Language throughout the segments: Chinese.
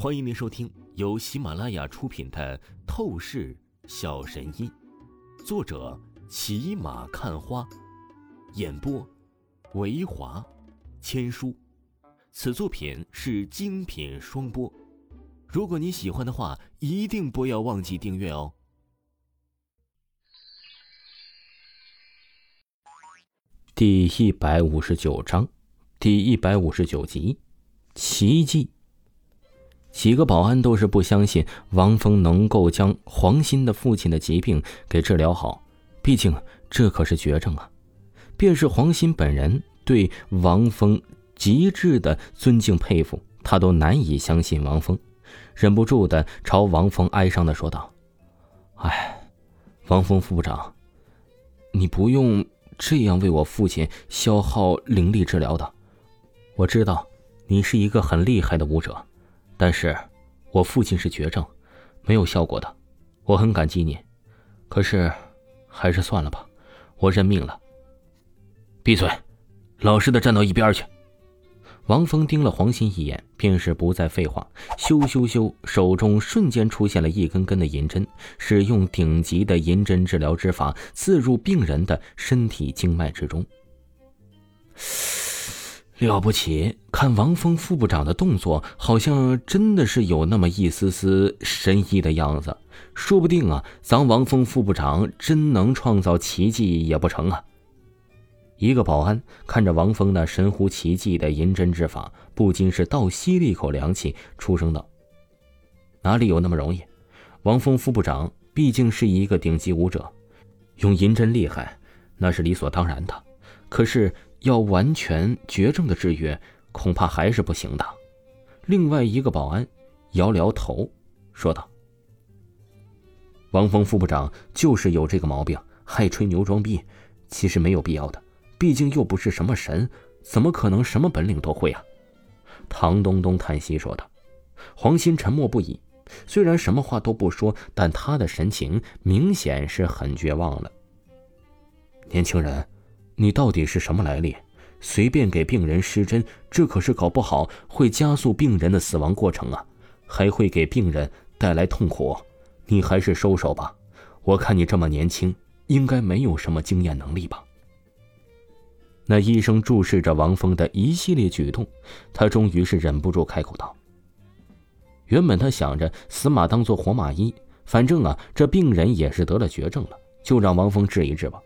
欢迎您收听由喜马拉雅出品的《透视小神医》，作者骑马看花，演播维华千书。此作品是精品双播。如果你喜欢的话，一定不要忘记订阅哦。第一百五十九章，第一百五十九集，奇迹。几个保安都是不相信王峰能够将黄鑫的父亲的疾病给治疗好，毕竟这可是绝症啊！便是黄鑫本人对王峰极致的尊敬佩服，他都难以相信王峰，忍不住的朝王峰哀伤的说道：“哎，王峰副部长，你不用这样为我父亲消耗灵力治疗的，我知道你是一个很厉害的武者。”但是，我父亲是绝症，没有效果的。我很感激你，可是，还是算了吧，我认命了。闭嘴，老实的站到一边去。王峰盯了黄鑫一眼，便是不再废话，咻咻咻，手中瞬间出现了一根根的银针，使用顶级的银针治疗之法，刺入病人的身体经脉之中。了不起！看王峰副部长的动作，好像真的是有那么一丝丝神医的样子。说不定啊，咱王峰副部长真能创造奇迹也不成啊！一个保安看着王峰那神乎其技的银针之法，不禁是倒吸了一口凉气，出声道：“哪里有那么容易？王峰副部长毕竟是一个顶级武者，用银针厉害，那是理所当然的。可是……”要完全绝症的治愈，恐怕还是不行的。另外一个保安摇了摇头，说道：“王峰副部长就是有这个毛病，爱吹牛装逼，其实没有必要的。毕竟又不是什么神，怎么可能什么本领都会啊？”唐东东叹息说道。黄鑫沉默不已，虽然什么话都不说，但他的神情明显是很绝望了。年轻人。你到底是什么来历？随便给病人施针，这可是搞不好会加速病人的死亡过程啊，还会给病人带来痛苦。你还是收手吧。我看你这么年轻，应该没有什么经验能力吧？那医生注视着王峰的一系列举动，他终于是忍不住开口道：“原本他想着死马当做活马医，反正啊，这病人也是得了绝症了，就让王峰治一治吧。”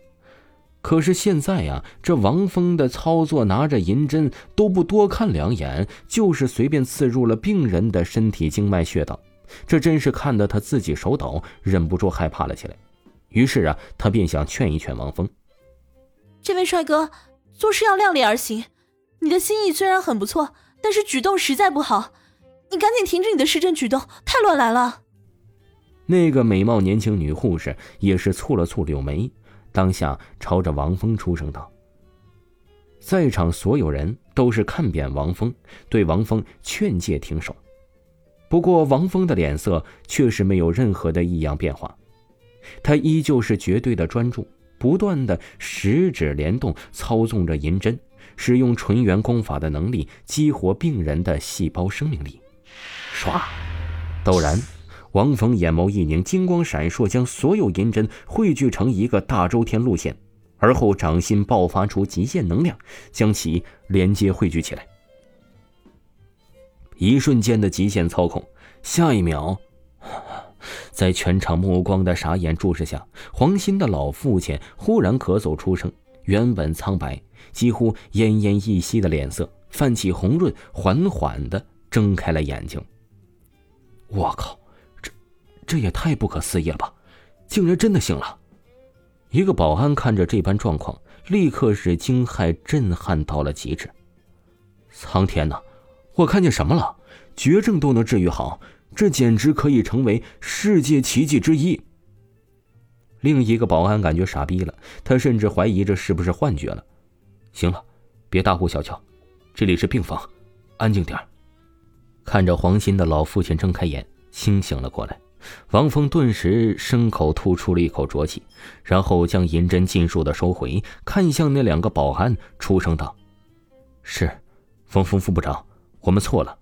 可是现在呀，这王峰的操作，拿着银针都不多看两眼，就是随便刺入了病人的身体经脉穴道，这真是看得他自己手抖，忍不住害怕了起来。于是啊，他便想劝一劝王峰：“这位帅哥，做事要量力而行。你的心意虽然很不错，但是举动实在不好，你赶紧停止你的施针举动，太乱来了。”那个美貌年轻女护士也是蹙了蹙柳眉。当下朝着王峰出声道：“在场所有人都是看扁王峰，对王峰劝诫停手。不过王峰的脸色却是没有任何的异样变化，他依旧是绝对的专注，不断的十指连动，操纵着银针，使用纯元功法的能力激活病人的细胞生命力。唰，陡然。”王峰眼眸一凝，金光闪烁，将所有银针汇聚成一个大周天路线，而后掌心爆发出极限能量，将其连接汇聚起来。一瞬间的极限操控，下一秒，在全场目光的傻眼注视下，黄鑫的老父亲忽然咳嗽出声，原本苍白、几乎奄奄一息的脸色泛起红润，缓缓的睁开了眼睛。我靠！这也太不可思议了吧！竟然真的醒了！一个保安看着这般状况，立刻是惊骇、震撼到了极致。苍天呐，我看见什么了？绝症都能治愈好，这简直可以成为世界奇迹之一。另一个保安感觉傻逼了，他甚至怀疑这是不是幻觉了。行了，别大呼小叫，这里是病房，安静点看着黄鑫的老父亲睁开眼，清醒了过来。王峰顿时牲口吐出了一口浊气，然后将银针尽数的收回，看向那两个保安，出声道：“是，峰峰副部长，我们错了。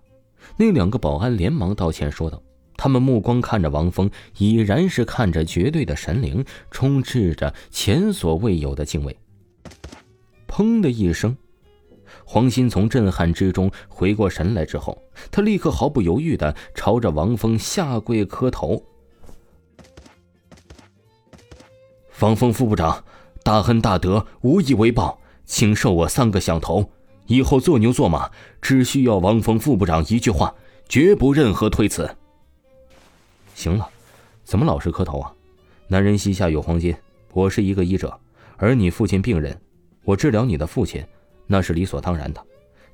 那两个保安连忙道歉说道：“他们目光看着王峰，已然是看着绝对的神灵，充斥着前所未有的敬畏。”砰的一声，黄鑫从震撼之中回过神来之后，他立刻毫不犹豫的朝着王峰下跪磕头。王峰副部长，大恩大德，无以为报，请受我三个响头。以后做牛做马，只需要王峰副部长一句话，绝不任何推辞。行了，怎么老是磕头啊？男人膝下有黄金，我是一个医者，而你父亲病人。我治疗你的父亲，那是理所当然的，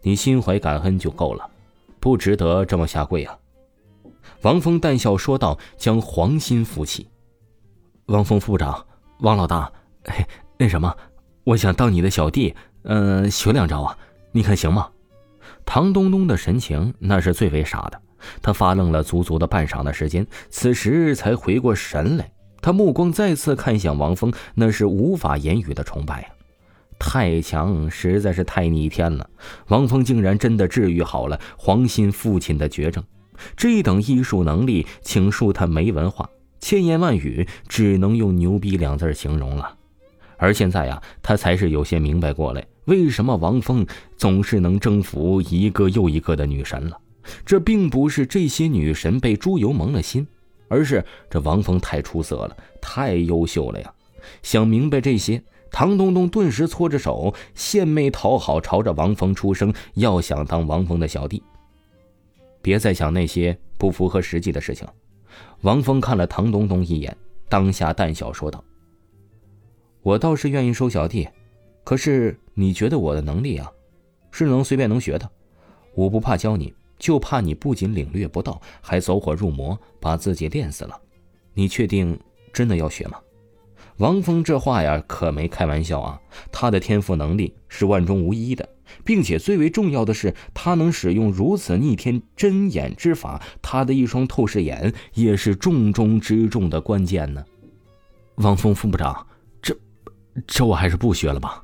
你心怀感恩就够了，不值得这么下跪啊！王峰淡笑说道，将黄鑫扶起。王峰副部长，王老大，那什么，我想当你的小弟，嗯，学两招啊，你看行吗？唐东东的神情那是最为傻的，他发愣了足足的半晌的时间，此时才回过神来，他目光再次看向王峰，那是无法言语的崇拜啊！太强，实在是太逆天了！王峰竟然真的治愈好了黄鑫父亲的绝症，这等医术能力，请恕他没文化，千言万语只能用牛逼两字形容了。而现在呀，他才是有些明白过来，为什么王峰总是能征服一个又一个的女神了。这并不是这些女神被猪油蒙了心，而是这王峰太出色了，太优秀了呀！想明白这些。唐东东顿时搓着手，献媚讨好，朝着王峰出声，要想当王峰的小弟。别再想那些不符合实际的事情。王峰看了唐东东一眼，当下淡笑说道：“我倒是愿意收小弟，可是你觉得我的能力啊，是能随便能学的？我不怕教你，就怕你不仅领略不到，还走火入魔，把自己练死了。你确定真的要学吗？”王峰这话呀，可没开玩笑啊！他的天赋能力是万中无一的，并且最为重要的是，他能使用如此逆天真眼之法，他的一双透视眼也是重中之重的关键呢。王峰副部长，这，这我还是不学了吧？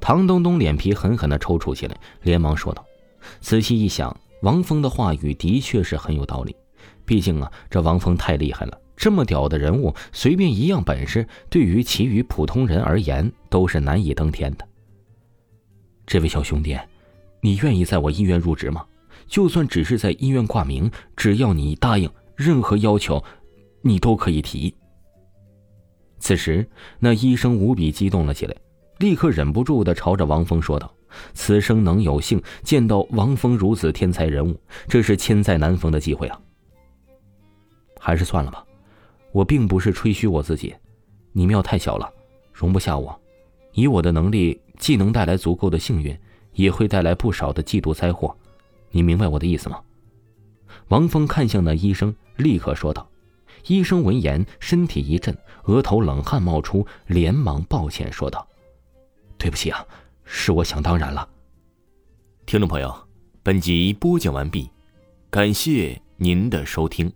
唐东东脸皮狠狠地抽搐起来，连忙说道。仔细一想，王峰的话语的确是很有道理，毕竟啊，这王峰太厉害了。这么屌的人物，随便一样本事，对于其余普通人而言都是难以登天的。这位小兄弟，你愿意在我医院入职吗？就算只是在医院挂名，只要你答应，任何要求，你都可以提。此时，那医生无比激动了起来，立刻忍不住的朝着王峰说道：“此生能有幸见到王峰如此天才人物，这是千载难逢的机会啊！还是算了吧。”我并不是吹嘘我自己，你庙太小了，容不下我。以我的能力，既能带来足够的幸运，也会带来不少的嫉妒灾祸。你明白我的意思吗？王峰看向那医生，立刻说道。医生闻言，身体一震，额头冷汗冒出，连忙抱歉说道：“对不起啊，是我想当然了。”听众朋友，本集播讲完毕，感谢您的收听。